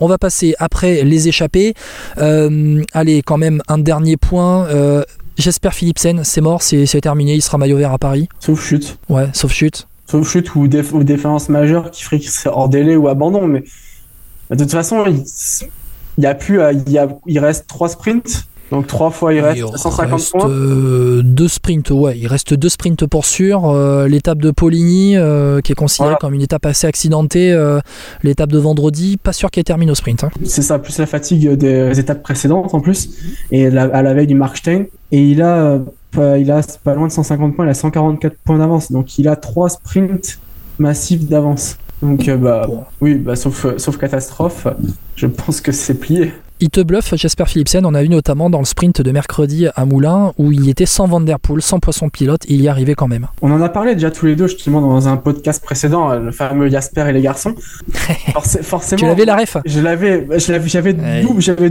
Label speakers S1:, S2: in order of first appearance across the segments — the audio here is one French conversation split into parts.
S1: On va passer après les échappées. Euh, allez, quand même, un dernier point. Euh, J'espère Philipsen, c'est mort, c'est terminé, il sera maillot vert à Paris.
S2: Sauf chute.
S1: Ouais, sauf chute.
S2: Sauf chute ou, déf ou défense majeure qui ferait qu'il serait hors délai ou abandon. Mais de toute façon, il, il y a plus, il, y a, il reste trois sprints. Donc trois fois il reste 150 points.
S1: Euh, deux sprints, ouais, il reste deux sprints pour sûr. Euh, l'étape de Poligny, euh, qui est considérée comme une étape assez accidentée, l'étape de vendredi, pas sûr qu'elle termine au sprint. Hein.
S2: C'est ça, plus la fatigue des étapes précédentes en plus, et à la veille du Markstein. Et il a, il a pas loin de 150 points, il a 144 points d'avance, donc il a trois sprints massifs d'avance. Donc bah oui, bah, sauf, sauf catastrophe, je pense que c'est plié.
S1: Il te bluffe, Jasper Philipsen. On a vu notamment dans le sprint de mercredi à Moulins où il était sans Van Der Poel, sans poisson pilote, il y arrivait quand même.
S2: On en a parlé déjà tous les deux justement dans un podcast précédent, euh, le fameux Jasper et les garçons.
S1: forcément. Tu l'avais la ref?
S2: Je l'avais, j'avais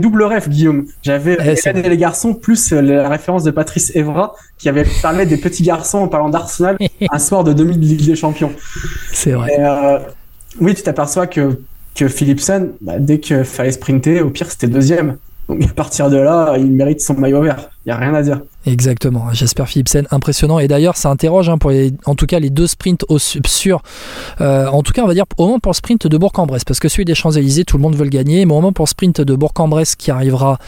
S2: double, ref, Guillaume. J'avais et les garçons plus euh, la référence de Patrice Evra qui avait parlé des petits garçons en parlant d'Arsenal un soir de demi Ligue des Champions.
S1: C'est vrai.
S2: Euh, oui, tu t'aperçois que que bah, dès qu'il fallait sprinter, au pire c'était deuxième. Donc à partir de là, il mérite son maillot vert. N'y a rien à dire.
S1: Exactement, Jasper Philipsen, impressionnant. Et d'ailleurs, ça interroge hein, pour en tout cas les deux sprints au, sur, euh, en tout cas, on va dire au moins pour le sprint de Bourg-en-Bresse, parce que celui des Champs-Élysées, tout le monde veut le gagner, mais au moins pour le sprint de Bourg-en-Bresse qui arrivera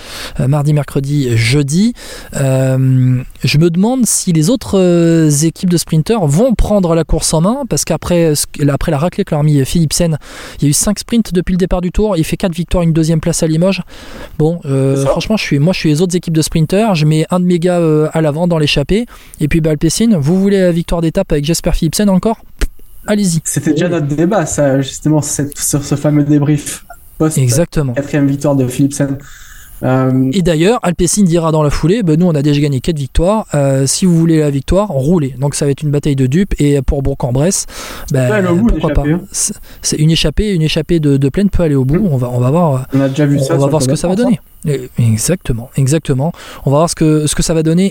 S1: euh, mardi, mercredi, jeudi, euh, je me demande si les autres équipes de sprinteurs vont prendre la course en main, parce qu'après après la raclée que leur a mis Philipsen, il y a eu 5 sprints depuis le départ du tour, il fait 4 victoires, une deuxième place à Limoges. Bon, franchement, je suis, moi je suis les autres équipes de sprinteurs, je mets un de mes gars euh, à l'avant dans l'échappée. Et puis Balpessine, vous voulez la victoire d'étape avec Jasper Philipsen encore? Allez-y.
S2: C'était déjà notre débat, ça, justement, sur ce fameux débrief.
S1: Post Exactement.
S2: Quatrième victoire de Philipsen.
S1: Euh, Et d'ailleurs, Alpecin dira dans la foulée, ben nous on a déjà gagné 4 victoires, euh, si vous voulez la victoire, roulez. Donc ça va être une bataille de dupes et pour Bourg-en-Bresse, ben, pourquoi pas. Hein. C'est une échappée, une échappée de, de plaine peut aller au bout. On va, on va voir.
S2: On a déjà vu ça.
S1: On va voir ce que ça va donner. Exactement, exactement. On va voir ce que, ce que ça va donner.